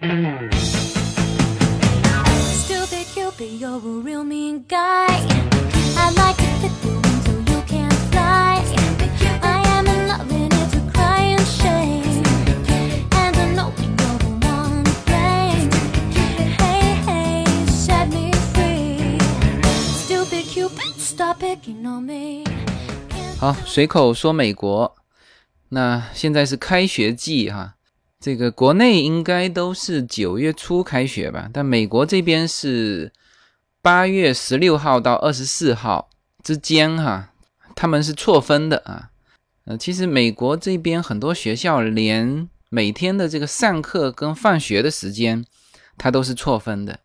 Stupid Cupid, you're a real mean guy. I like to fit you in so you can fly. I am in love and it's a crying shame. And I know you're the one to blame. Hey, hey, set me free. Stupid Cupid, stop picking on me. 好，随口说美国，那现在是开学季哈，这个国内应该都是九月初开学吧，但美国这边是八月十六号到二十四号之间哈，他们是错分的啊。呃，其实美国这边很多学校连每天的这个上课跟放学的时间，它都是错分的。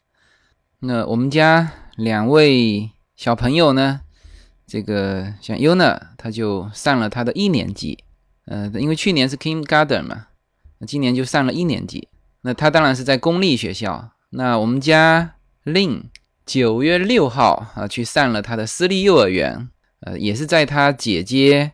那我们家两位小朋友呢？这个像 Yuna，他就上了他的一年级，呃，因为去年是 Kindergarten 嘛，今年就上了一年级。那他当然是在公立学校。那我们家 Lin 九月六号啊去上了他的私立幼儿园，呃，也是在他姐姐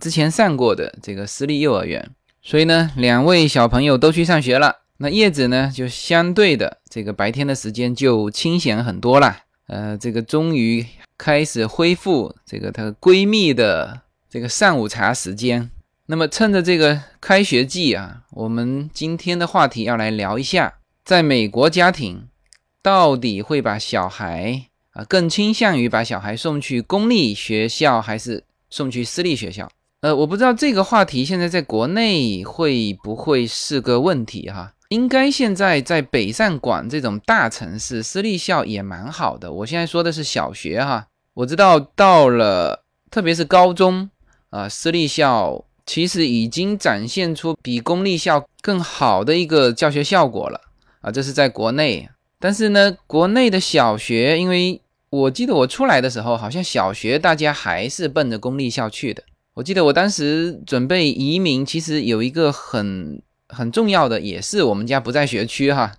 之前上过的这个私立幼儿园。所以呢，两位小朋友都去上学了。那叶子呢，就相对的这个白天的时间就清闲很多了。呃，这个终于。开始恢复这个她闺蜜的这个上午茶时间。那么趁着这个开学季啊，我们今天的话题要来聊一下，在美国家庭到底会把小孩啊更倾向于把小孩送去公立学校还是送去私立学校？呃，我不知道这个话题现在在国内会不会是个问题哈。应该现在在北上广这种大城市，私立校也蛮好的。我现在说的是小学哈，我知道到了，特别是高中啊，私立校其实已经展现出比公立校更好的一个教学效果了啊。这是在国内，但是呢，国内的小学，因为我记得我出来的时候，好像小学大家还是奔着公立校去的。我记得我当时准备移民，其实有一个很。很重要的也是我们家不在学区哈，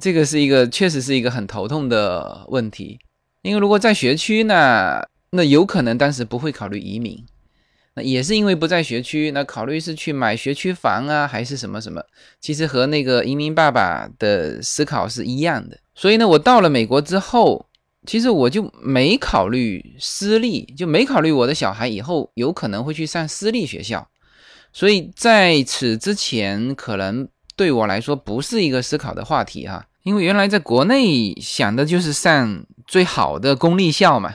这个是一个确实是一个很头痛的问题。因为如果在学区呢，那有可能当时不会考虑移民，也是因为不在学区，那考虑是去买学区房啊，还是什么什么，其实和那个移民爸爸的思考是一样的。所以呢，我到了美国之后，其实我就没考虑私立，就没考虑我的小孩以后有可能会去上私立学校。所以在此之前，可能对我来说不是一个思考的话题哈，因为原来在国内想的就是上最好的公立校嘛，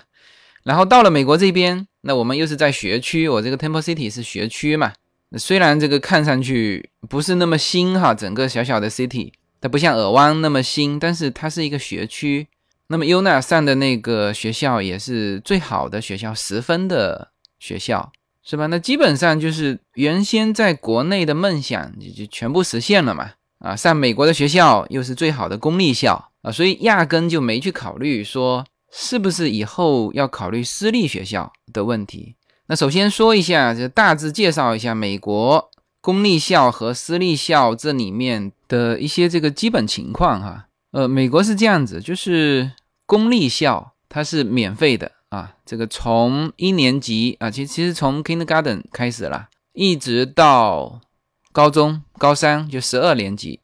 然后到了美国这边，那我们又是在学区，我这个 Temple City 是学区嘛，虽然这个看上去不是那么新哈，整个小小的 city，它不像尔湾那么新，但是它是一个学区。那么 Una 上的那个学校也是最好的学校，十分的学校。是吧？那基本上就是原先在国内的梦想就就全部实现了嘛。啊，上美国的学校又是最好的公立校啊，所以压根就没去考虑说是不是以后要考虑私立学校的问题。那首先说一下，就大致介绍一下美国公立校和私立校这里面的一些这个基本情况哈。呃，美国是这样子，就是公立校它是免费的。啊，这个从一年级啊，其其实从 kindergarten 开始了，一直到高中高三就十二年级，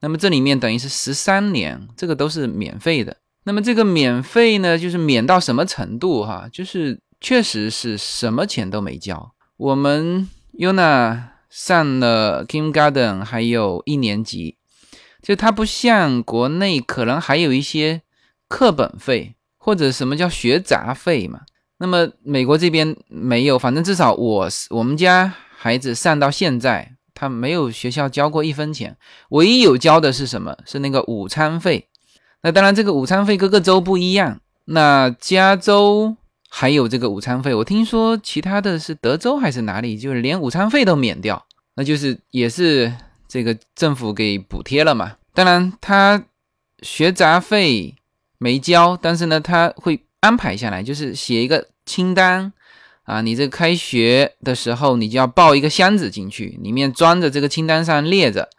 那么这里面等于是十三年，这个都是免费的。那么这个免费呢，就是免到什么程度哈？就是确实是什么钱都没交。我们 Yuna 上了 kindergarten 还有一年级，就它不像国内可能还有一些课本费。或者什么叫学杂费嘛？那么美国这边没有，反正至少我我们家孩子上到现在，他没有学校交过一分钱。唯一有交的是什么？是那个午餐费。那当然，这个午餐费各个州不一样。那加州还有这个午餐费，我听说其他的是德州还是哪里，就是连午餐费都免掉，那就是也是这个政府给补贴了嘛。当然，他学杂费。没交，但是呢，他会安排下来，就是写一个清单啊。你这开学的时候，你就要抱一个箱子进去，里面装着这个清单上列着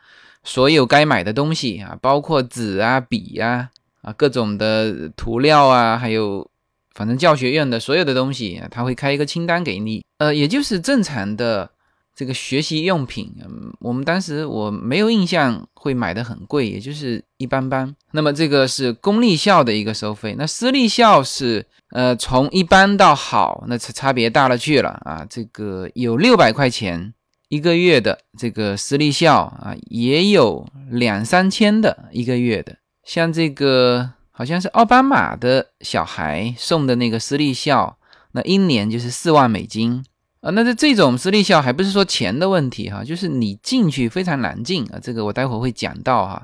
所有该买的东西啊，包括纸啊、笔呀啊、各种的涂料啊，还有反正教学院的所有的东西，他会开一个清单给你。呃，也就是正常的这个学习用品，嗯，我们当时我没有印象会买的很贵，也就是一般般。那么这个是公立校的一个收费，那私立校是呃从一般到好，那差差别大了去了啊。这个有六百块钱一个月的这个私立校啊，也有两三千的一个月的，像这个好像是奥巴马的小孩送的那个私立校，那一年就是四万美金。啊，那这这种私立校还不是说钱的问题哈，就是你进去非常难进啊。这个我待会会讲到哈。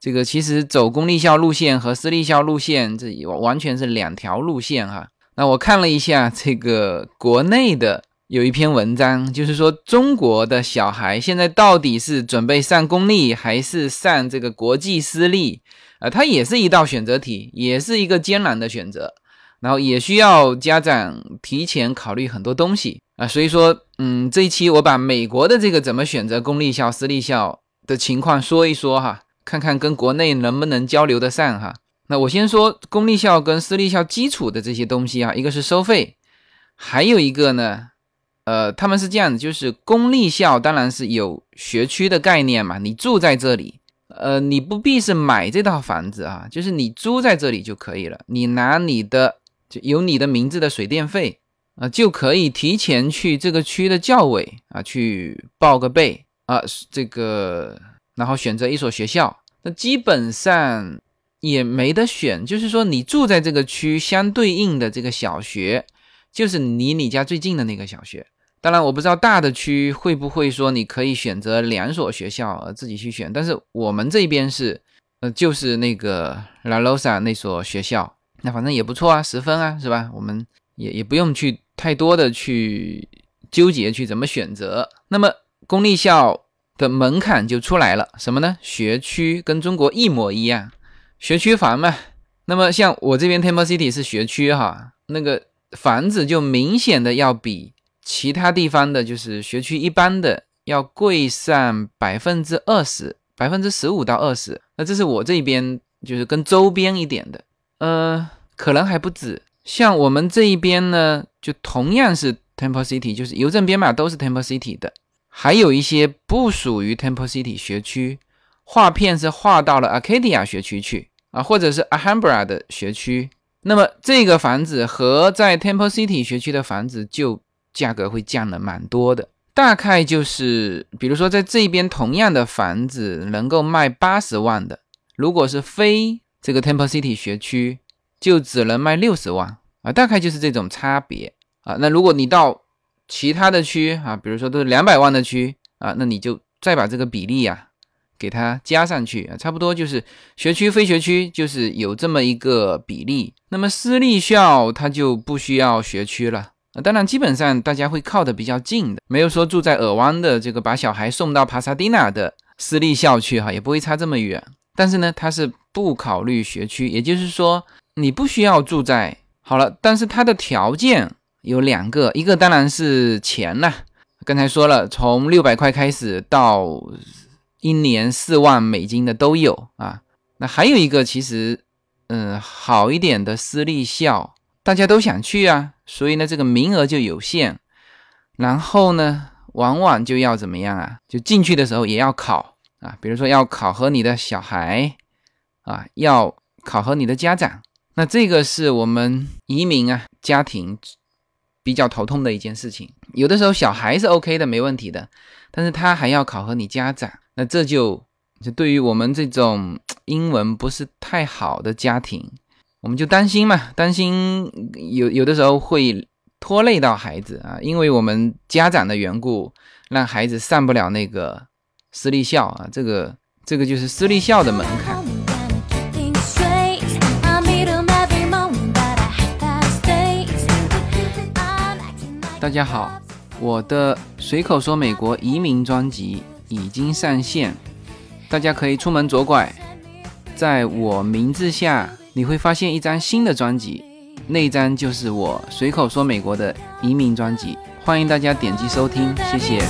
这个其实走公立校路线和私立校路线，这完全是两条路线哈。那我看了一下这个国内的有一篇文章，就是说中国的小孩现在到底是准备上公立还是上这个国际私立啊？它也是一道选择题，也是一个艰难的选择，然后也需要家长提前考虑很多东西。啊，所以说，嗯，这一期我把美国的这个怎么选择公立校、私立校的情况说一说哈，看看跟国内能不能交流得上哈。那我先说公立校跟私立校基础的这些东西啊，一个是收费，还有一个呢，呃，他们是这样的，就是公立校当然是有学区的概念嘛，你住在这里，呃，你不必是买这套房子啊，就是你租在这里就可以了，你拿你的就有你的名字的水电费。啊，就可以提前去这个区的教委啊去报个备啊，这个然后选择一所学校，那基本上也没得选，就是说你住在这个区相对应的这个小学，就是离你家最近的那个小学。当然，我不知道大的区会不会说你可以选择两所学校自己去选，但是我们这边是呃就是那个拉罗萨那所学校，那反正也不错啊，十分啊，是吧？我们也也不用去。太多的去纠结去怎么选择，那么公立校的门槛就出来了，什么呢？学区跟中国一模一样，学区房嘛。那么像我这边 Temple City 是学区哈，那个房子就明显的要比其他地方的，就是学区一般的要贵上百分之二十，百分之十五到二十。那这是我这边就是跟周边一点的，呃，可能还不止。像我们这一边呢，就同样是 Temple City，就是邮政编码都是 Temple City 的，还有一些不属于 Temple City 学区，划片是划到了 Arcadia 学区去啊，或者是 Alhambra 的学区。那么这个房子和在 Temple City 学区的房子就价格会降了蛮多的，大概就是比如说在这边同样的房子能够卖八十万的，如果是非这个 Temple City 学区。就只能卖六十万啊，大概就是这种差别啊。那如果你到其他的区啊，比如说都是两百万的区啊，那你就再把这个比例啊给它加上去啊，差不多就是学区非学区就是有这么一个比例。那么私立校它就不需要学区了，当然基本上大家会靠的比较近的，没有说住在尔湾的这个把小孩送到帕萨迪纳的私立校区哈，也不会差这么远。但是呢，它是不考虑学区，也就是说。你不需要住在好了，但是它的条件有两个，一个当然是钱呐。刚才说了，从六百块开始到一年四万美金的都有啊。那还有一个，其实嗯好一点的私立校，大家都想去啊，所以呢这个名额就有限。然后呢，往往就要怎么样啊？就进去的时候也要考啊，比如说要考核你的小孩啊，要考核你的家长。那这个是我们移民啊家庭比较头痛的一件事情。有的时候小孩是 OK 的，没问题的，但是他还要考核你家长，那这就就对于我们这种英文不是太好的家庭，我们就担心嘛，担心有有的时候会拖累到孩子啊，因为我们家长的缘故，让孩子上不了那个私立校啊，这个这个就是私立校的门槛。大家好，我的随口说美国移民专辑已经上线，大家可以出门左拐，在我名字下你会发现一张新的专辑，那张就是我随口说美国的移民专辑，欢迎大家点击收听，谢谢。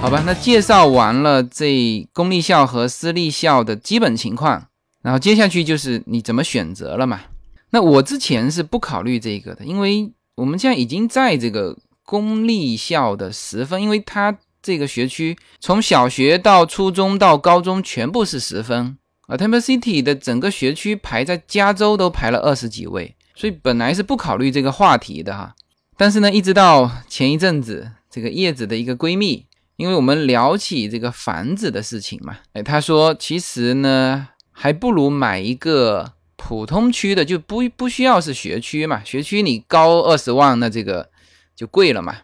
好吧，那介绍完了这公立校和私立校的基本情况，然后接下去就是你怎么选择了嘛。那我之前是不考虑这个的，因为我们现在已经在这个公立校的十分，因为它这个学区从小学到初中到高中全部是十分啊。Temple City 的整个学区排在加州都排了二十几位，所以本来是不考虑这个话题的哈。但是呢，一直到前一阵子，这个叶子的一个闺蜜，因为我们聊起这个房子的事情嘛，哎，她说其实呢，还不如买一个普通区的，就不不需要是学区嘛，学区你高二十万，那这个就贵了嘛。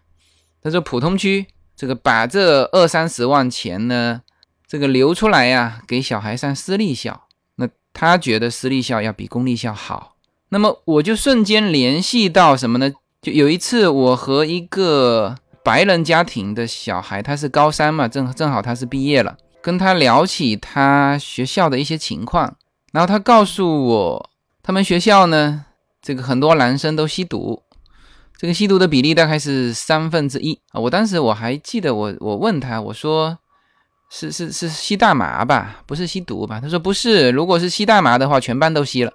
他说普通区，这个把这二三十万钱呢，这个留出来呀，给小孩上私立校，那他觉得私立校要比公立校好。那么我就瞬间联系到什么呢？就有一次，我和一个白人家庭的小孩，他是高三嘛，正正好他是毕业了，跟他聊起他学校的一些情况，然后他告诉我，他们学校呢，这个很多男生都吸毒，这个吸毒的比例大概是三分之一啊。我当时我还记得，我我问他，我说是是是吸大麻吧，不是吸毒吧？他说不是，如果是吸大麻的话，全班都吸了。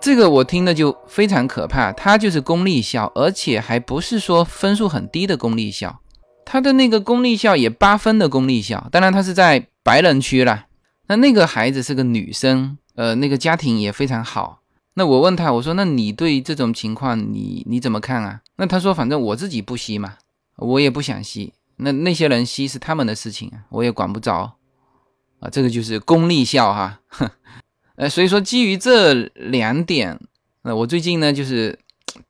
这个我听的就非常可怕，它就是公立校，而且还不是说分数很低的公立校，他的那个公立校也八分的公立校，当然他是在白人区啦。那那个孩子是个女生，呃，那个家庭也非常好。那我问他，我说那你对这种情况你你怎么看啊？那他说反正我自己不吸嘛，我也不想吸，那那些人吸是他们的事情，我也管不着啊。这个就是公立校哈，哼。呃，所以说基于这两点，那我最近呢就是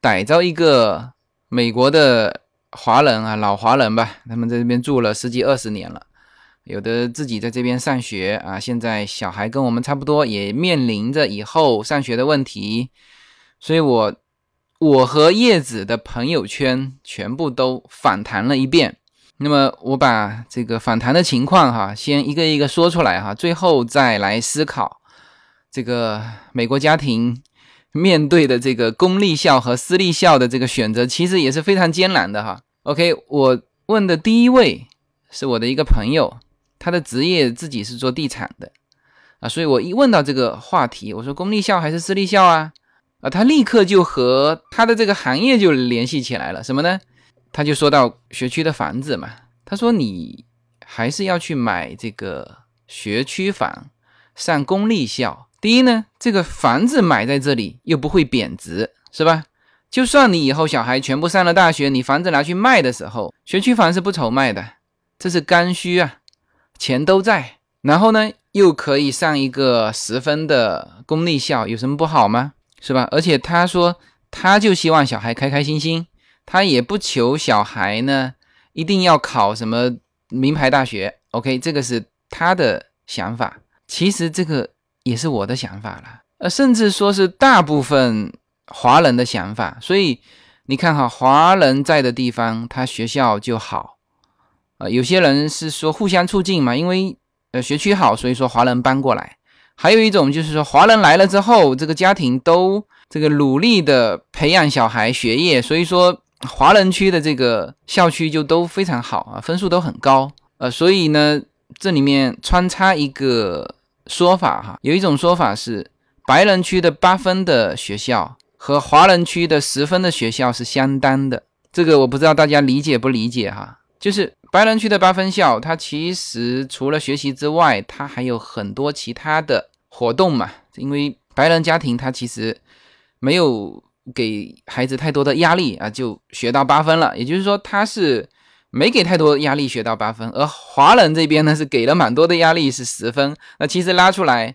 逮着一个美国的华人啊，老华人吧，他们在这边住了十几二十年了，有的自己在这边上学啊，现在小孩跟我们差不多，也面临着以后上学的问题，所以我我和叶子的朋友圈全部都访谈了一遍，那么我把这个访谈的情况哈，先一个一个说出来哈，最后再来思考。这个美国家庭面对的这个公立校和私立校的这个选择，其实也是非常艰难的哈。OK，我问的第一位是我的一个朋友，他的职业自己是做地产的啊，所以我一问到这个话题，我说公立校还是私立校啊？啊，他立刻就和他的这个行业就联系起来了，什么呢？他就说到学区的房子嘛，他说你还是要去买这个学区房，上公立校。第一呢，这个房子买在这里又不会贬值，是吧？就算你以后小孩全部上了大学，你房子拿去卖的时候，学区房是不愁卖的，这是刚需啊，钱都在。然后呢，又可以上一个十分的公立校，有什么不好吗？是吧？而且他说，他就希望小孩开开心心，他也不求小孩呢一定要考什么名牌大学。OK，这个是他的想法。其实这个。也是我的想法了，呃，甚至说是大部分华人的想法。所以你看哈，华人在的地方，他学校就好。呃，有些人是说互相促进嘛，因为呃学区好，所以说华人搬过来。还有一种就是说，华人来了之后，这个家庭都这个努力的培养小孩学业，所以说华人区的这个校区就都非常好啊，分数都很高。呃，所以呢，这里面穿插一个。说法哈，有一种说法是，白人区的八分的学校和华人区的十分的学校是相当的。这个我不知道大家理解不理解哈。就是白人区的八分校，它其实除了学习之外，它还有很多其他的活动嘛。因为白人家庭他其实没有给孩子太多的压力啊，就学到八分了。也就是说，他是。没给太多压力，学到八分，而华人这边呢是给了蛮多的压力，是十分。那其实拉出来，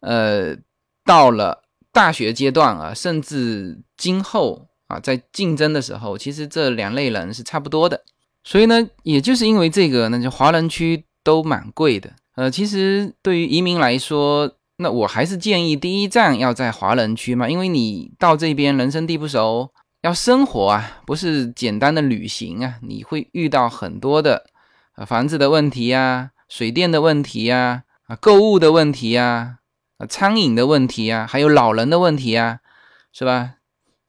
呃，到了大学阶段啊，甚至今后啊，在竞争的时候，其实这两类人是差不多的。所以呢，也就是因为这个，那就华人区都蛮贵的。呃，其实对于移民来说，那我还是建议第一站要在华人区嘛，因为你到这边人生地不熟。要生活啊，不是简单的旅行啊，你会遇到很多的啊房子的问题呀、水电的问题呀、啊购物的问题呀、啊餐饮的问题呀，还有老人的问题呀，是吧？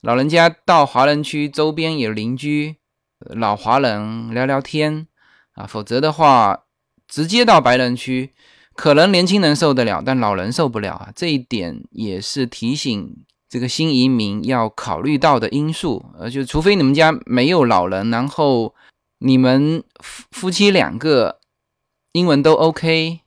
老人家到华人区周边有邻居，老华人聊聊天啊，否则的话，直接到白人区，可能年轻人受得了，但老人受不了啊。这一点也是提醒这个新移民要考虑到的因素。呃，就除非你们家没有老人，然后你们夫夫妻两个英文都 OK。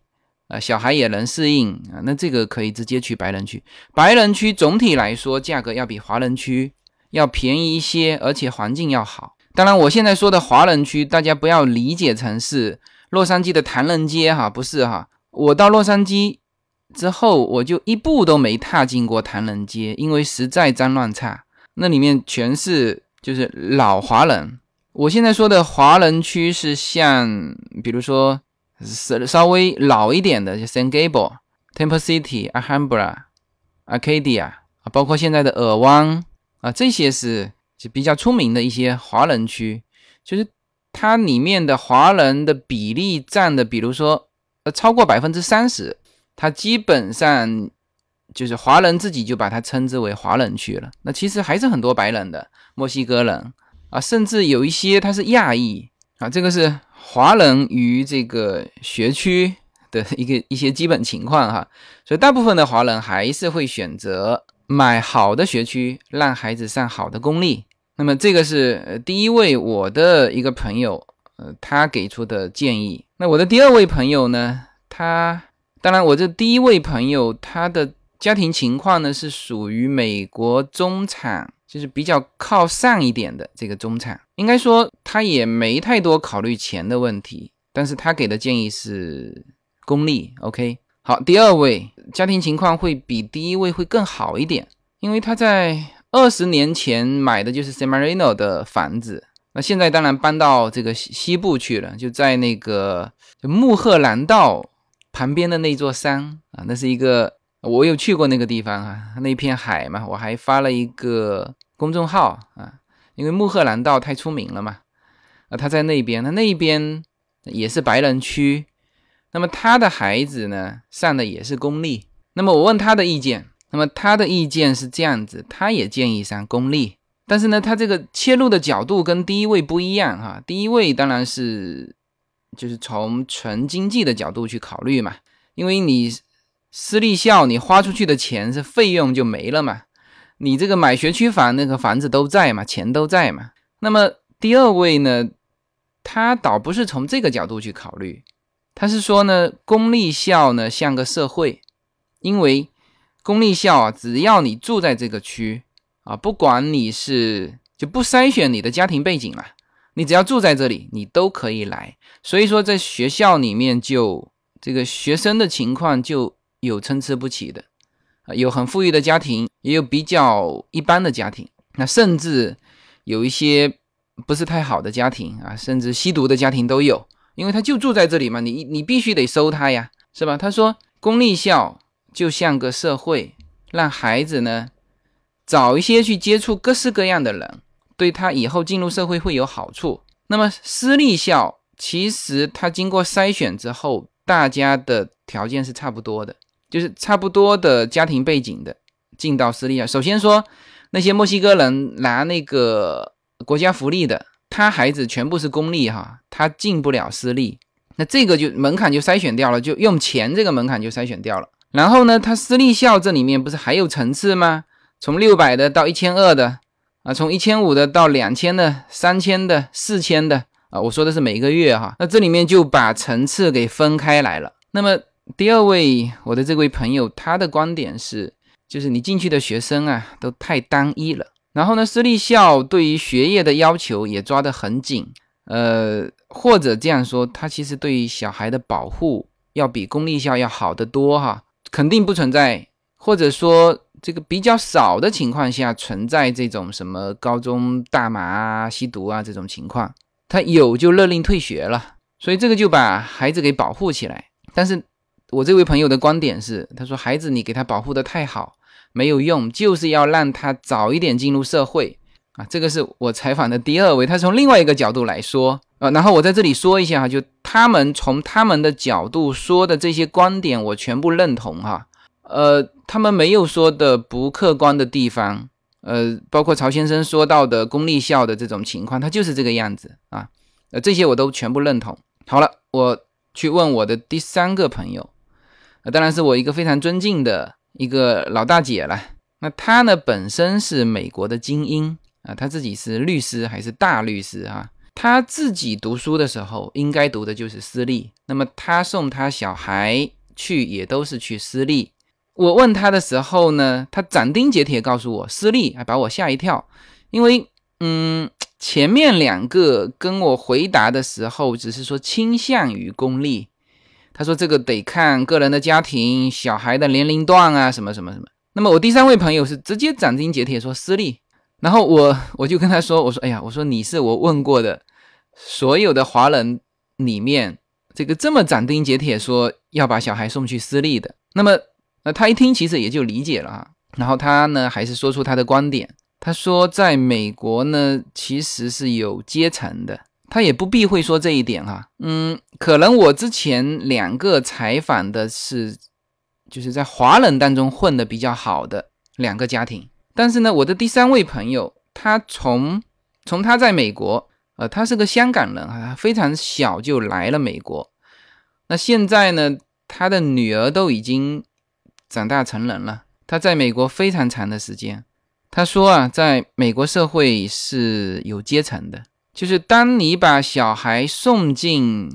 啊，小孩也能适应啊，那这个可以直接去白人区。白人区总体来说价格要比华人区要便宜一些，而且环境要好。当然，我现在说的华人区，大家不要理解成是洛杉矶的唐人街哈，不是哈。我到洛杉矶之后，我就一步都没踏进过唐人街，因为实在脏乱差，那里面全是就是老华人。我现在说的华人区是像，比如说。是稍微老一点的，就 San Gabriel、Temple City、Alhambra、Arcadia，包括现在的尔湾啊，这些是就比较出名的一些华人区。就是它里面的华人的比例占的，比如说呃超过百分之三十，它基本上就是华人自己就把它称之为华人区了。那其实还是很多白人的墨西哥人啊，甚至有一些他是亚裔啊，这个是。华人与这个学区的一个一些基本情况哈，所以大部分的华人还是会选择买好的学区，让孩子上好的公立。那么这个是第一位我的一个朋友，呃，他给出的建议。那我的第二位朋友呢，他当然我这第一位朋友他的家庭情况呢是属于美国中产。就是比较靠上一点的这个中产，应该说他也没太多考虑钱的问题，但是他给的建议是公立。OK，好，第二位家庭情况会比第一位会更好一点，因为他在二十年前买的就是 San Marino 的房子，那现在当然搬到这个西西部去了，就在那个就穆赫兰道旁边的那座山啊，那是一个。我有去过那个地方啊，那片海嘛，我还发了一个公众号啊，因为穆赫兰道太出名了嘛。啊，他在那边，他那边也是白人区，那么他的孩子呢上的也是公立。那么我问他的意见，那么他的意见是这样子，他也建议上公立，但是呢，他这个切入的角度跟第一位不一样哈。第一位当然是就是从纯经济的角度去考虑嘛，因为你。私立校你花出去的钱是费用就没了嘛？你这个买学区房那个房子都在嘛，钱都在嘛。那么第二位呢，他倒不是从这个角度去考虑，他是说呢，公立校呢像个社会，因为公立校啊，只要你住在这个区啊，不管你是就不筛选你的家庭背景了，你只要住在这里，你都可以来。所以说在学校里面就这个学生的情况就。有参差不齐的，啊，有很富裕的家庭，也有比较一般的家庭，那甚至有一些不是太好的家庭啊，甚至吸毒的家庭都有，因为他就住在这里嘛，你你必须得收他呀，是吧？他说公立校就像个社会，让孩子呢早一些去接触各式各样的人，对他以后进入社会会有好处。那么私立校其实他经过筛选之后，大家的条件是差不多的。就是差不多的家庭背景的进到私立啊。首先说那些墨西哥人拿那个国家福利的，他孩子全部是公立哈，他进不了私立，那这个就门槛就筛选掉了，就用钱这个门槛就筛选掉了。然后呢，他私立校这里面不是还有层次吗？从六百的到一千二的啊，从一千五的到两千的、三千的、四千的啊，我说的是每个月哈。那这里面就把层次给分开来了。那么。第二位，我的这位朋友，他的观点是，就是你进去的学生啊，都太单一了。然后呢，私立校对于学业的要求也抓得很紧，呃，或者这样说，他其实对于小孩的保护要比公立校要好得多哈，肯定不存在，或者说这个比较少的情况下存在这种什么高中大麻啊、吸毒啊这种情况，他有就勒令退学了，所以这个就把孩子给保护起来，但是。我这位朋友的观点是，他说孩子你给他保护的太好没有用，就是要让他早一点进入社会啊。这个是我采访的第二位，他从另外一个角度来说啊。然后我在这里说一下哈，就他们从他们的角度说的这些观点，我全部认同哈。呃，他们没有说的不客观的地方，呃，包括曹先生说到的公立校的这种情况，他就是这个样子啊。呃，这些我都全部认同。好了，我去问我的第三个朋友。呃，当然是我一个非常尊敬的一个老大姐了。那她呢，本身是美国的精英啊，她自己是律师还是大律师啊？他自己读书的时候应该读的就是私立，那么他送他小孩去也都是去私立。我问他的时候呢，他斩钉截铁告诉我私立，还把我吓一跳，因为嗯。前面两个跟我回答的时候，只是说倾向于公立。他说这个得看个人的家庭、小孩的年龄段啊，什么什么什么。那么我第三位朋友是直接斩钉截铁说私立。然后我我就跟他说，我说哎呀，我说你是我问过的所有的华人里面这个这么斩钉截铁说要把小孩送去私立的。那么呃他一听其实也就理解了啊。然后他呢还是说出他的观点。他说，在美国呢，其实是有阶层的。他也不避讳说这一点哈。嗯，可能我之前两个采访的是，就是在华人当中混的比较好的两个家庭。但是呢，我的第三位朋友，他从从他在美国，呃，他是个香港人啊，非常小就来了美国。那现在呢，他的女儿都已经长大成人了。他在美国非常长的时间。他说啊，在美国社会是有阶层的，就是当你把小孩送进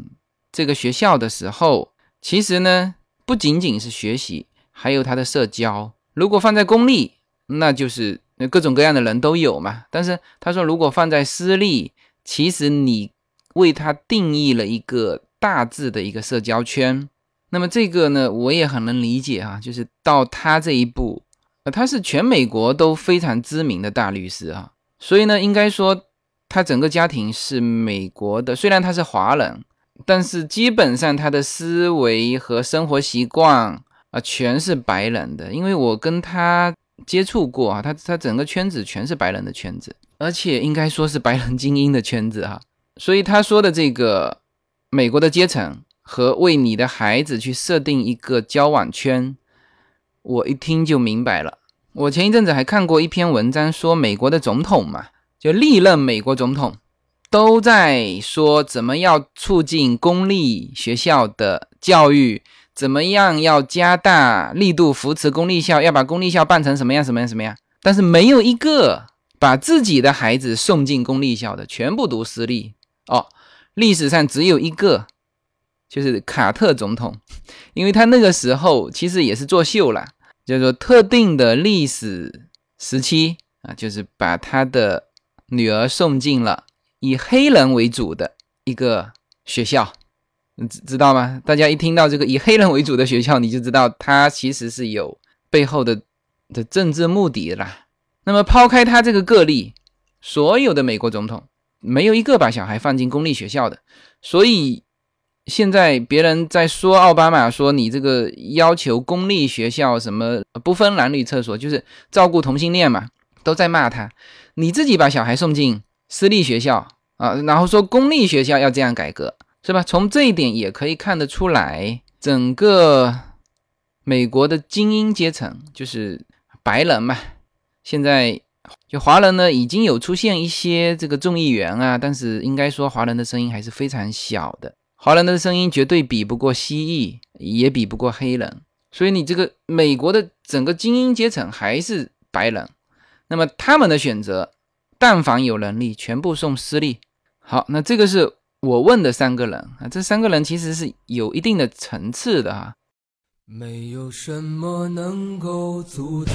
这个学校的时候，其实呢，不仅仅是学习，还有他的社交。如果放在公立，那就是各种各样的人都有嘛。但是他说，如果放在私立，其实你为他定义了一个大致的一个社交圈。那么这个呢，我也很能理解啊，就是到他这一步。呃，他是全美国都非常知名的大律师啊，所以呢，应该说他整个家庭是美国的。虽然他是华人，但是基本上他的思维和生活习惯啊，全是白人的。因为我跟他接触过啊，他他整个圈子全是白人的圈子，而且应该说是白人精英的圈子哈。所以他说的这个美国的阶层和为你的孩子去设定一个交往圈。我一听就明白了。我前一阵子还看过一篇文章，说美国的总统嘛，就历任美国总统都在说怎么要促进公立学校的教育，怎么样要加大力度扶持公立校，要把公立校办成什么样什么样什么样。但是没有一个把自己的孩子送进公立校的，全部读私立。哦，历史上只有一个，就是卡特总统，因为他那个时候其实也是作秀了。叫做特定的历史时期啊，就是把他的女儿送进了以黑人为主的一个学校，你知知道吗？大家一听到这个以黑人为主的学校，你就知道他其实是有背后的的政治目的啦。那么抛开他这个个例，所有的美国总统没有一个把小孩放进公立学校的，所以。现在别人在说奥巴马说你这个要求公立学校什么不分男女厕所，就是照顾同性恋嘛，都在骂他。你自己把小孩送进私立学校啊，然后说公立学校要这样改革，是吧？从这一点也可以看得出来，整个美国的精英阶层就是白人嘛。现在就华人呢，已经有出现一些这个众议员啊，但是应该说华人的声音还是非常小的。华人的声音绝对比不过蜥蜴，也比不过黑人，所以你这个美国的整个精英阶层还是白人，那么他们的选择，但凡有能力，全部送私立。好，那这个是我问的三个人啊，这三个人其实是有一定的层次的哈。没有什么能够阻挡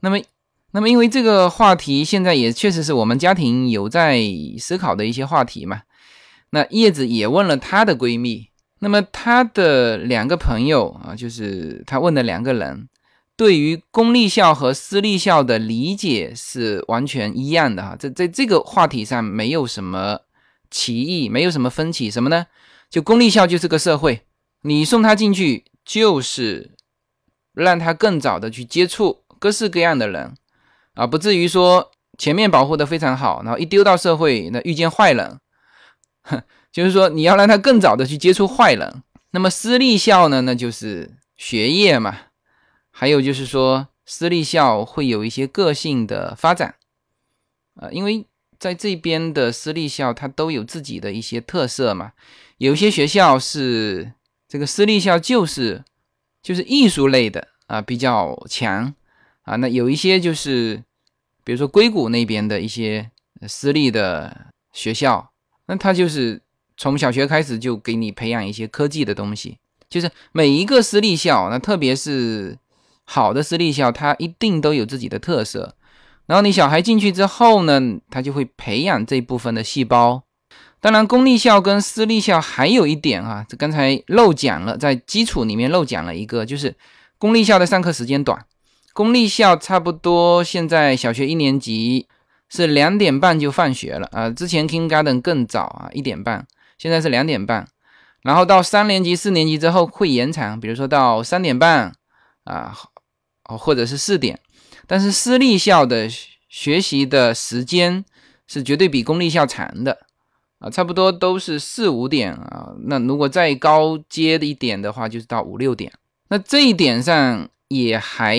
那么，那么因为这个话题现在也确实是我们家庭有在思考的一些话题嘛。那叶子也问了她的闺蜜，那么她的两个朋友啊，就是她问的两个人，对于公立校和私立校的理解是完全一样的哈，在在这个话题上没有什么歧义，没有什么分歧，什么呢？就公立校就是个社会，你送他进去就是让他更早的去接触。各式各样的人，啊，不至于说前面保护的非常好，然后一丢到社会，那遇见坏人，就是说你要让他更早的去接触坏人。那么私立校呢，那就是学业嘛，还有就是说私立校会有一些个性的发展，啊，因为在这边的私立校它都有自己的一些特色嘛，有些学校是这个私立校就是就是艺术类的啊比较强。啊，那有一些就是，比如说硅谷那边的一些私立的学校，那他就是从小学开始就给你培养一些科技的东西。就是每一个私立校，那特别是好的私立校，它一定都有自己的特色。然后你小孩进去之后呢，他就会培养这部分的细胞。当然，公立校跟私立校还有一点啊，这刚才漏讲了，在基础里面漏讲了一个，就是公立校的上课时间短。公立校差不多，现在小学一年级是两点半就放学了啊。之前 Kindergarten 更早啊，一点半，现在是两点半。然后到三年级、四年级之后会延长，比如说到三点半啊，或者是四点。但是私立校的学习的时间是绝对比公立校长的啊，差不多都是四五点啊。那如果再高阶的一点的话，就是到五六点。那这一点上也还。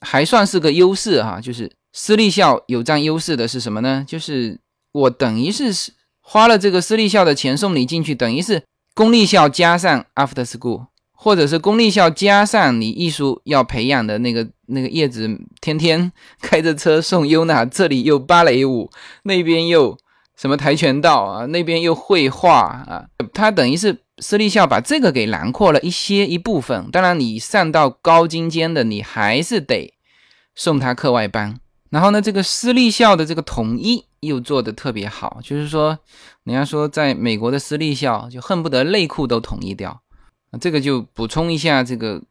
还算是个优势哈，就是私立校有占优势的是什么呢？就是我等于是花了这个私立校的钱送你进去，等于是公立校加上 after school，或者是公立校加上你艺术要培养的那个那个叶子，天天 开着车送优娜，这里又芭蕾舞，那边又什么跆拳道啊，那边又绘画啊，他等于是。私立校把这个给囊括了一些一部分，当然你上到高精尖的，你还是得送他课外班。然后呢，这个私立校的这个统一又做的特别好，就是说，人家说在美国的私立校就恨不得内裤都统一掉。这个就补充一下这个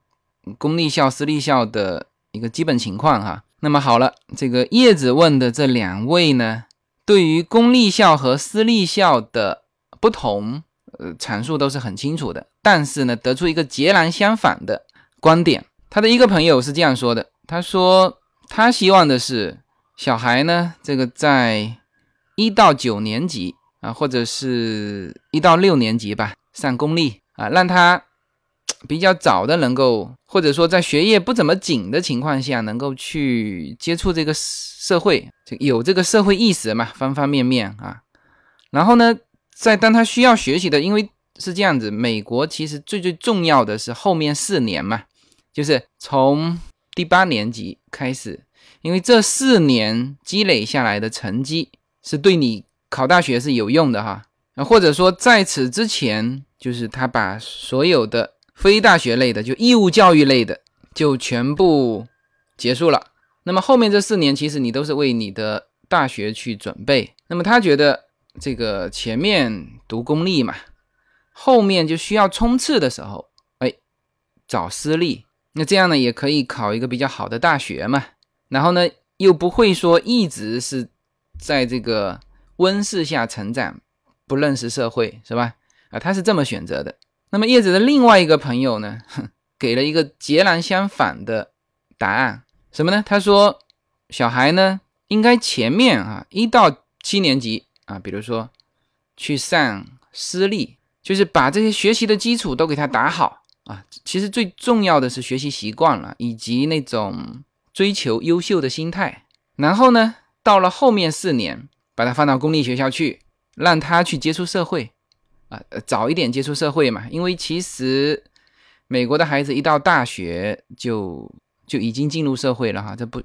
公立校、私立校的一个基本情况哈。那么好了，这个叶子问的这两位呢，对于公立校和私立校的不同。呃，阐述都是很清楚的，但是呢，得出一个截然相反的观点。他的一个朋友是这样说的：“他说他希望的是小孩呢，这个在一到九年级啊，或者是一到六年级吧，上公立啊，让他比较早的能够，或者说在学业不怎么紧的情况下，能够去接触这个社会，有这个社会意识嘛，方方面面啊。然后呢？”在当他需要学习的，因为是这样子，美国其实最最重要的是后面四年嘛，就是从第八年级开始，因为这四年积累下来的成绩是对你考大学是有用的哈。或者说在此之前，就是他把所有的非大学类的，就义务教育类的，就全部结束了。那么后面这四年，其实你都是为你的大学去准备。那么他觉得。这个前面读公立嘛，后面就需要冲刺的时候，哎，找私立，那这样呢也可以考一个比较好的大学嘛。然后呢，又不会说一直是在这个温室下成长，不认识社会，是吧？啊，他是这么选择的。那么叶子的另外一个朋友呢，给了一个截然相反的答案，什么呢？他说，小孩呢应该前面啊一到七年级。啊，比如说去上私立，就是把这些学习的基础都给他打好啊。其实最重要的是学习习惯了，以及那种追求优秀的心态。然后呢，到了后面四年，把他放到公立学校去，让他去接触社会，啊、早一点接触社会嘛。因为其实美国的孩子一到大学就就已经进入社会了哈，这不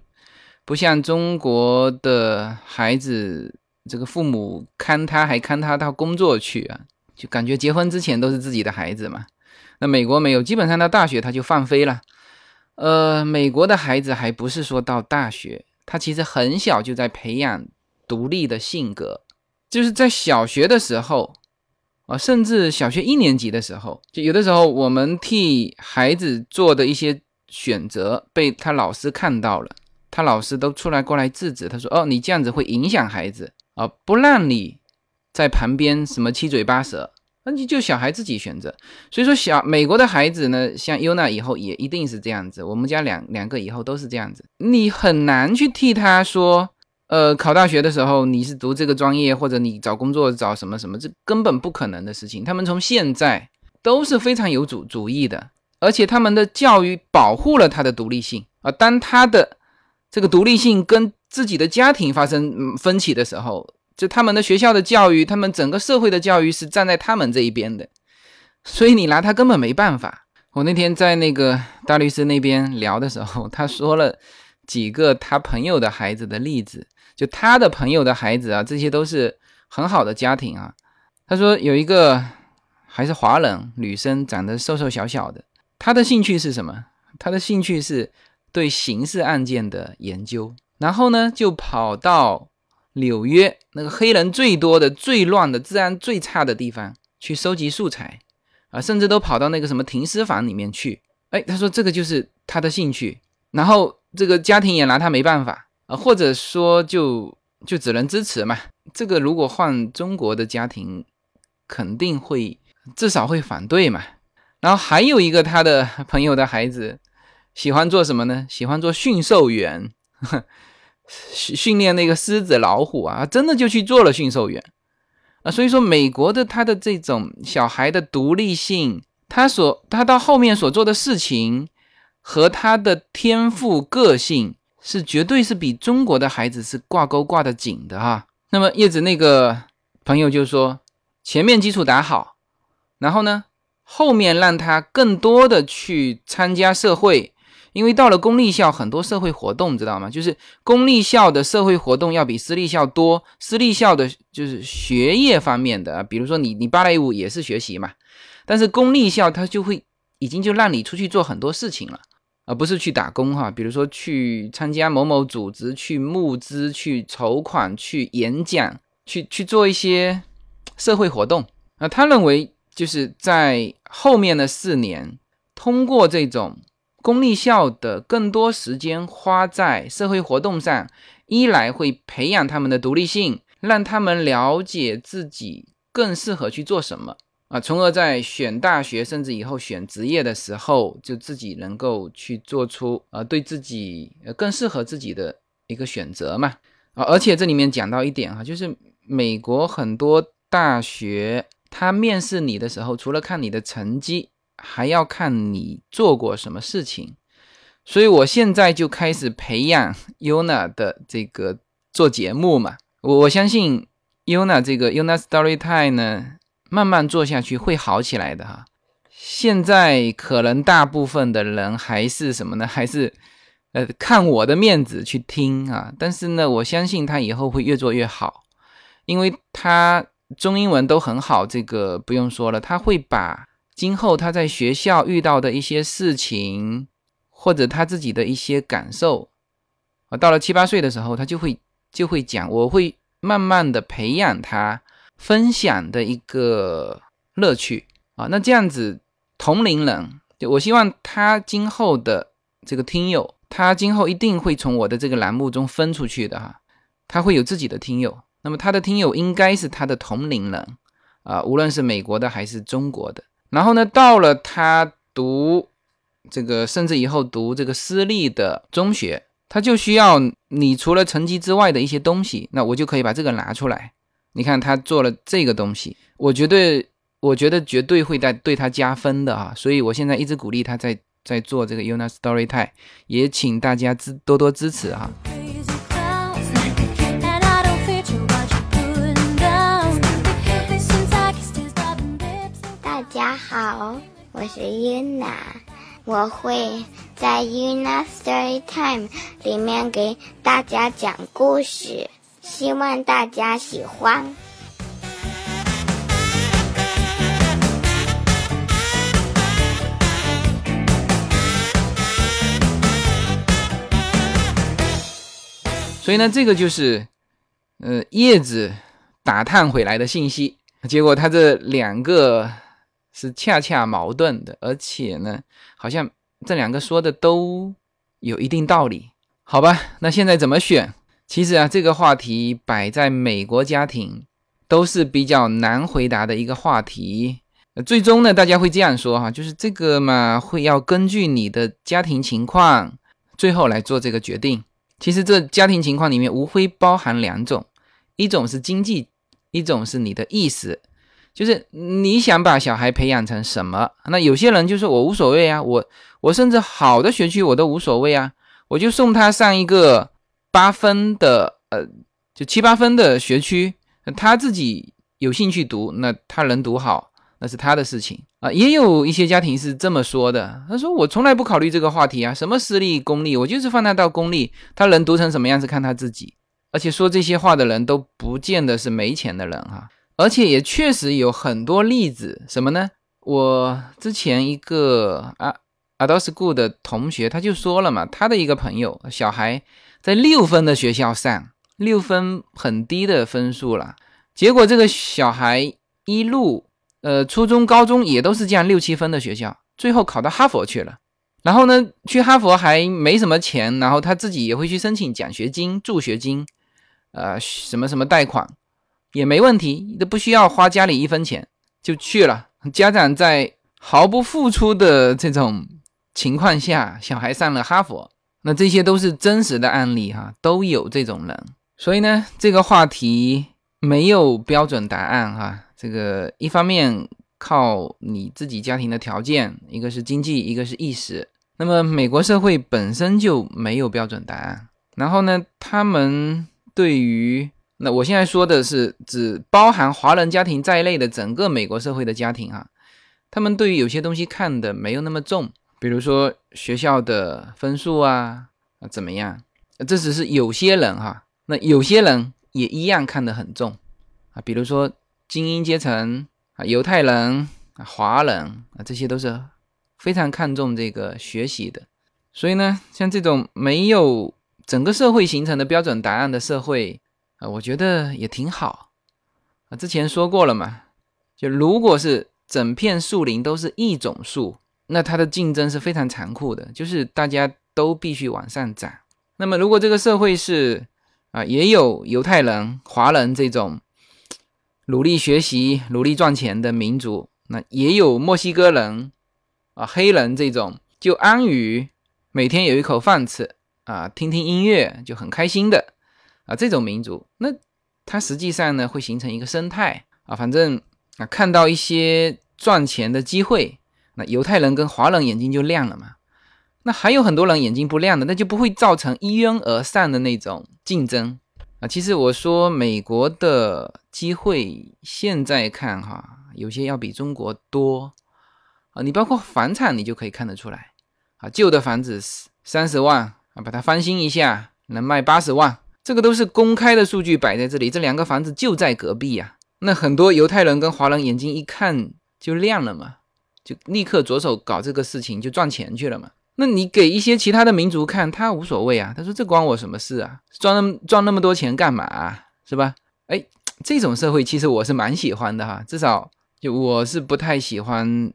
不像中国的孩子，这个父母看他还看他到工作去啊，就感觉结婚之前都是自己的孩子嘛。那美国没有，基本上到大学他就放飞了。呃，美国的孩子还不是说到大学，他其实很小就在培养独立的性格，就是在小学的时候啊，甚至小学一年级的时候，就有的时候我们替孩子做的一些选择被他老师看到了，他老师都出来过来制止，他说：“哦，你这样子会影响孩子啊，不让你在旁边什么七嘴八舌。”那你就小孩自己选择，所以说小美国的孩子呢，像优娜以后也一定是这样子。我们家两两个以后都是这样子，你很难去替他说，呃，考大学的时候你是读这个专业，或者你找工作找什么什么，这根本不可能的事情。他们从现在都是非常有主主意的，而且他们的教育保护了他的独立性啊。当他的这个独立性跟自己的家庭发生嗯分歧的时候，就他们的学校的教育，他们整个社会的教育是站在他们这一边的，所以你拿他根本没办法。我那天在那个大律师那边聊的时候，他说了几个他朋友的孩子的例子，就他的朋友的孩子啊，这些都是很好的家庭啊。他说有一个还是华人女生，长得瘦瘦小小的，她的兴趣是什么？她的兴趣是对刑事案件的研究，然后呢就跑到。纽约那个黑人最多的、最乱的、治安最差的地方去收集素材啊，甚至都跑到那个什么停尸房里面去。哎，他说这个就是他的兴趣，然后这个家庭也拿他没办法啊，或者说就就只能支持嘛。这个如果换中国的家庭，肯定会至少会反对嘛。然后还有一个他的朋友的孩子喜欢做什么呢？喜欢做驯兽员。训训练那个狮子、老虎啊，真的就去做了驯兽员啊。所以说，美国的他的这种小孩的独立性，他所他到后面所做的事情和他的天赋、个性，是绝对是比中国的孩子是挂钩挂得紧的哈。那么叶子那个朋友就说，前面基础打好，然后呢，后面让他更多的去参加社会。因为到了公立校，很多社会活动，知道吗？就是公立校的社会活动要比私立校多。私立校的就是学业方面的，比如说你你芭蕾舞也是学习嘛，但是公立校它就会已经就让你出去做很多事情了，而不是去打工哈。比如说去参加某某组织，去募资，去筹款，去演讲，去去做一些社会活动。那他认为就是在后面的四年，通过这种。公立校的更多时间花在社会活动上，一来会培养他们的独立性，让他们了解自己更适合去做什么啊，从而在选大学甚至以后选职业的时候，就自己能够去做出啊对自己更适合自己的一个选择嘛啊，而且这里面讲到一点哈，就是美国很多大学，他面试你的时候，除了看你的成绩。还要看你做过什么事情，所以我现在就开始培养 Yuna 的这个做节目嘛。我我相信 Yuna 这个 Yuna Story Time 呢，慢慢做下去会好起来的哈。现在可能大部分的人还是什么呢？还是呃看我的面子去听啊。但是呢，我相信他以后会越做越好，因为他中英文都很好，这个不用说了，他会把。今后他在学校遇到的一些事情，或者他自己的一些感受，啊，到了七八岁的时候，他就会就会讲，我会慢慢的培养他分享的一个乐趣啊。那这样子同龄人，就我希望他今后的这个听友，他今后一定会从我的这个栏目中分出去的哈，他会有自己的听友。那么他的听友应该是他的同龄人啊，无论是美国的还是中国的。然后呢，到了他读这个，甚至以后读这个私立的中学，他就需要你除了成绩之外的一些东西，那我就可以把这个拿出来。你看他做了这个东西，我觉得，我觉得绝对会带对他加分的啊！所以我现在一直鼓励他在在做这个 UNA Story Time，也请大家支多多支持哈。大家好，我是 Yuna，我会在 UNA Story Time 里面给大家讲故事，希望大家喜欢。所以呢，这个就是呃叶子打探回来的信息。结果他这两个是恰恰矛盾的，而且呢，好像这两个说的都有一定道理。好吧，那现在怎么选？其实啊，这个话题摆在美国家庭都是比较难回答的一个话题。最终呢，大家会这样说哈，就是这个嘛，会要根据你的家庭情况，最后来做这个决定。其实这家庭情况里面无非包含两种，一种是经济，一种是你的意识，就是你想把小孩培养成什么。那有些人就说我无所谓啊，我我甚至好的学区我都无所谓啊，我就送他上一个八分的，呃，就七八分的学区，他自己有兴趣读，那他能读好。那是他的事情啊，也有一些家庭是这么说的。他说：“我从来不考虑这个话题啊，什么私立、公立，我就是放他到公立，他能读成什么样子看他自己。”而且说这些话的人都不见得是没钱的人哈，而且也确实有很多例子，什么呢？我之前一个啊阿道斯固的同学他就说了嘛，他的一个朋友小孩在六分的学校上，六分很低的分数了，结果这个小孩一路。呃，初中、高中也都是这样六七分的学校，最后考到哈佛去了。然后呢，去哈佛还没什么钱，然后他自己也会去申请奖学金、助学金，呃，什么什么贷款也没问题，都不需要花家里一分钱就去了。家长在毫不付出的这种情况下，小孩上了哈佛，那这些都是真实的案例哈，都有这种人。所以呢，这个话题没有标准答案哈。这个一方面靠你自己家庭的条件，一个是经济，一个是意识。那么美国社会本身就没有标准答案。然后呢，他们对于那我现在说的是指包含华人家庭在内的整个美国社会的家庭啊，他们对于有些东西看的没有那么重，比如说学校的分数啊啊怎么样？这只是有些人哈，那有些人也一样看得很重啊，比如说。精英阶层啊，犹太人啊，华人啊，这些都是非常看重这个学习的。所以呢，像这种没有整个社会形成的标准答案的社会啊，我觉得也挺好啊。之前说过了嘛，就如果是整片树林都是一种树，那它的竞争是非常残酷的，就是大家都必须往上涨。那么如果这个社会是啊，也有犹太人、华人这种。努力学习、努力赚钱的民族，那也有墨西哥人啊、黑人这种就安于每天有一口饭吃啊、听听音乐就很开心的啊这种民族，那它实际上呢会形成一个生态啊，反正啊看到一些赚钱的机会，那犹太人跟华人眼睛就亮了嘛。那还有很多人眼睛不亮的，那就不会造成一拥而上的那种竞争。啊，其实我说美国的机会现在看哈，有些要比中国多啊。你包括房产，你就可以看得出来啊。旧的房子三十万啊，把它翻新一下能卖八十万，这个都是公开的数据摆在这里。这两个房子就在隔壁呀。那很多犹太人跟华人眼睛一看就亮了嘛，就立刻着手搞这个事情，就赚钱去了嘛。那你给一些其他的民族看，他无所谓啊。他说这关我什么事啊？赚那么赚那么多钱干嘛？是吧？哎，这种社会其实我是蛮喜欢的哈。至少就我是不太喜欢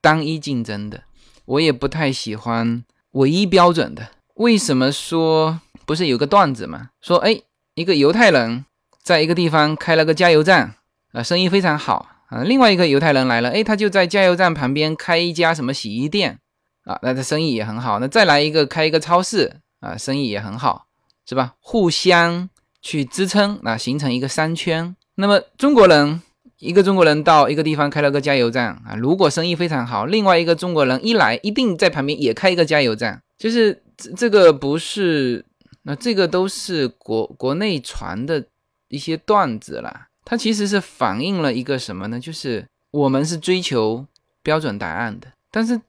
单一竞争的，我也不太喜欢唯一标准的。为什么说不是有个段子嘛？说哎，一个犹太人在一个地方开了个加油站啊，生意非常好啊。另外一个犹太人来了，哎，他就在加油站旁边开一家什么洗衣店。啊，那他生意也很好。那再来一个开一个超市啊，生意也很好，是吧？互相去支撑，那形成一个商圈。那么中国人一个中国人到一个地方开了个加油站啊，如果生意非常好，另外一个中国人一来，一定在旁边也开一个加油站。就是这这个不是，那这个都是国国内传的一些段子啦。它其实是反映了一个什么呢？就是我们是追求标准答案的。但是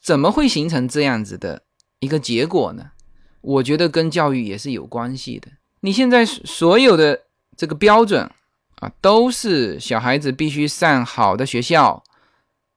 怎么会形成这样子的一个结果呢？我觉得跟教育也是有关系的。你现在所有的这个标准啊，都是小孩子必须上好的学校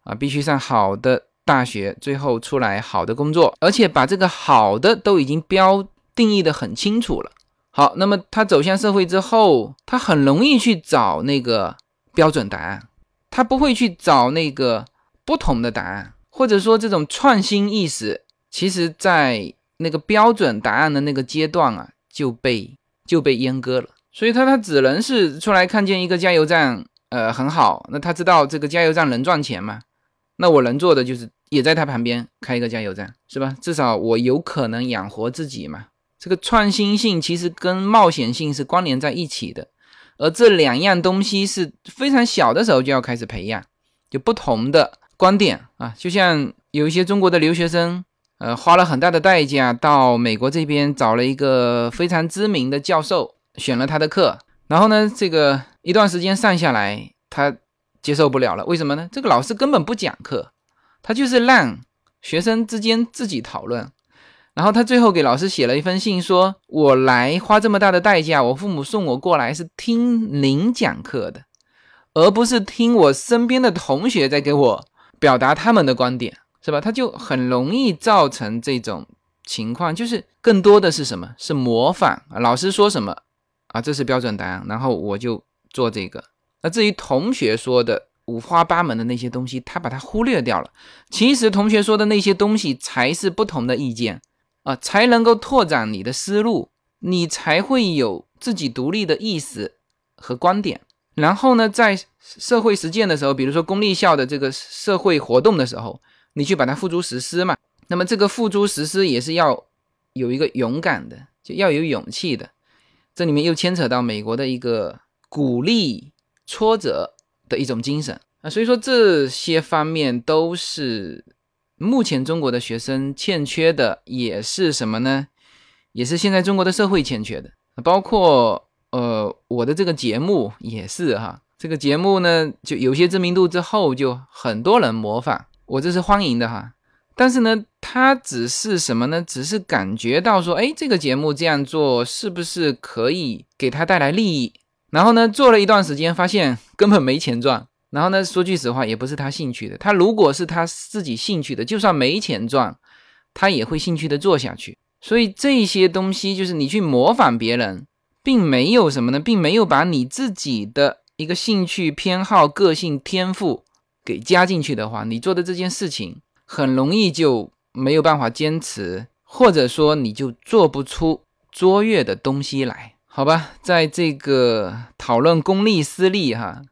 啊，必须上好的大学，最后出来好的工作，而且把这个好的都已经标定义的很清楚了。好，那么他走向社会之后，他很容易去找那个标准答案，他不会去找那个不同的答案，或者说这种创新意识，其实在那个标准答案的那个阶段啊，就被就被阉割了。所以他他只能是出来看见一个加油站，呃，很好，那他知道这个加油站能赚钱嘛？那我能做的就是也在他旁边开一个加油站，是吧？至少我有可能养活自己嘛。这个创新性其实跟冒险性是关联在一起的，而这两样东西是非常小的时候就要开始培养，有不同的观点啊。就像有一些中国的留学生，呃，花了很大的代价到美国这边找了一个非常知名的教授，选了他的课，然后呢，这个一段时间上下来，他接受不了了。为什么呢？这个老师根本不讲课，他就是让学生之间自己讨论。然后他最后给老师写了一封信，说：“我来花这么大的代价，我父母送我过来是听您讲课的，而不是听我身边的同学在给我表达他们的观点，是吧？”他就很容易造成这种情况，就是更多的是什么？是模仿，老师说什么啊，这是标准答案，然后我就做这个。那至于同学说的五花八门的那些东西，他把它忽略掉了。其实同学说的那些东西才是不同的意见。啊，才能够拓展你的思路，你才会有自己独立的意思和观点。然后呢，在社会实践的时候，比如说公立校的这个社会活动的时候，你去把它付诸实施嘛。那么这个付诸实施也是要有一个勇敢的，就要有勇气的。这里面又牵扯到美国的一个鼓励挫折的一种精神啊。所以说这些方面都是。目前中国的学生欠缺的也是什么呢？也是现在中国的社会欠缺的，包括呃我的这个节目也是哈。这个节目呢，就有些知名度之后，就很多人模仿，我这是欢迎的哈。但是呢，他只是什么呢？只是感觉到说，哎，这个节目这样做是不是可以给他带来利益？然后呢，做了一段时间，发现根本没钱赚。然后呢，说句实话，也不是他兴趣的。他如果是他自己兴趣的，就算没钱赚，他也会兴趣的做下去。所以这些东西就是你去模仿别人，并没有什么呢，并没有把你自己的一个兴趣偏好、个性天赋给加进去的话，你做的这件事情很容易就没有办法坚持，或者说你就做不出卓越的东西来，好吧？在这个讨论公立私立哈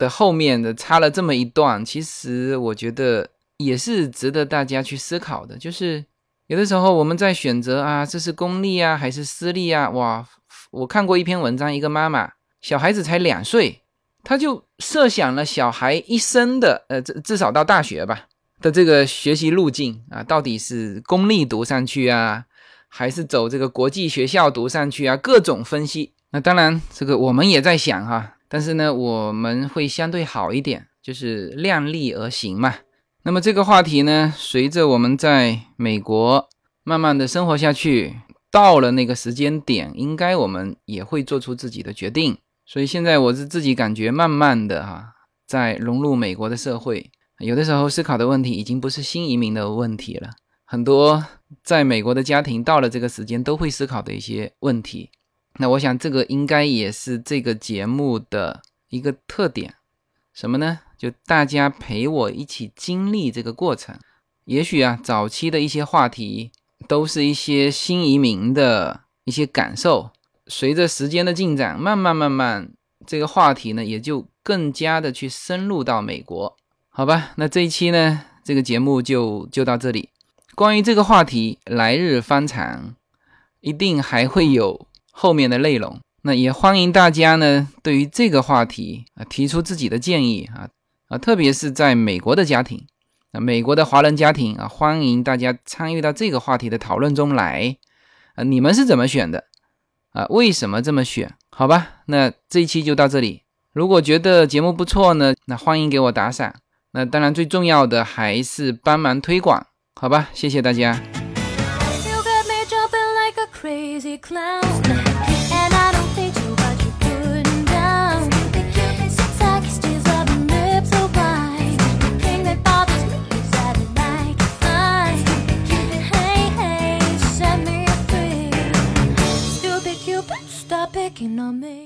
的。后面的插了这么一段，其实我觉得也是值得大家去思考的。就是有的时候我们在选择啊，这是公立啊还是私立啊？哇，我看过一篇文章，一个妈妈小孩子才两岁，他就设想了小孩一生的呃至至少到大学吧的这个学习路径啊，到底是公立读上去啊，还是走这个国际学校读上去啊？各种分析。那当然，这个我们也在想哈。但是呢，我们会相对好一点，就是量力而行嘛。那么这个话题呢，随着我们在美国慢慢的生活下去，到了那个时间点，应该我们也会做出自己的决定。所以现在我是自己感觉，慢慢的哈，在融入美国的社会，有的时候思考的问题已经不是新移民的问题了，很多在美国的家庭到了这个时间都会思考的一些问题。那我想，这个应该也是这个节目的一个特点，什么呢？就大家陪我一起经历这个过程。也许啊，早期的一些话题都是一些新移民的一些感受，随着时间的进展，慢慢慢慢，这个话题呢，也就更加的去深入到美国，好吧？那这一期呢，这个节目就就到这里。关于这个话题，来日方长，一定还会有。后面的内容，那也欢迎大家呢，对于这个话题啊，提出自己的建议啊啊，特别是在美国的家庭，啊，美国的华人家庭啊，欢迎大家参与到这个话题的讨论中来啊，你们是怎么选的啊？为什么这么选？好吧，那这一期就到这里。如果觉得节目不错呢，那欢迎给我打赏。那当然最重要的还是帮忙推广，好吧？谢谢大家。You got me looking at me.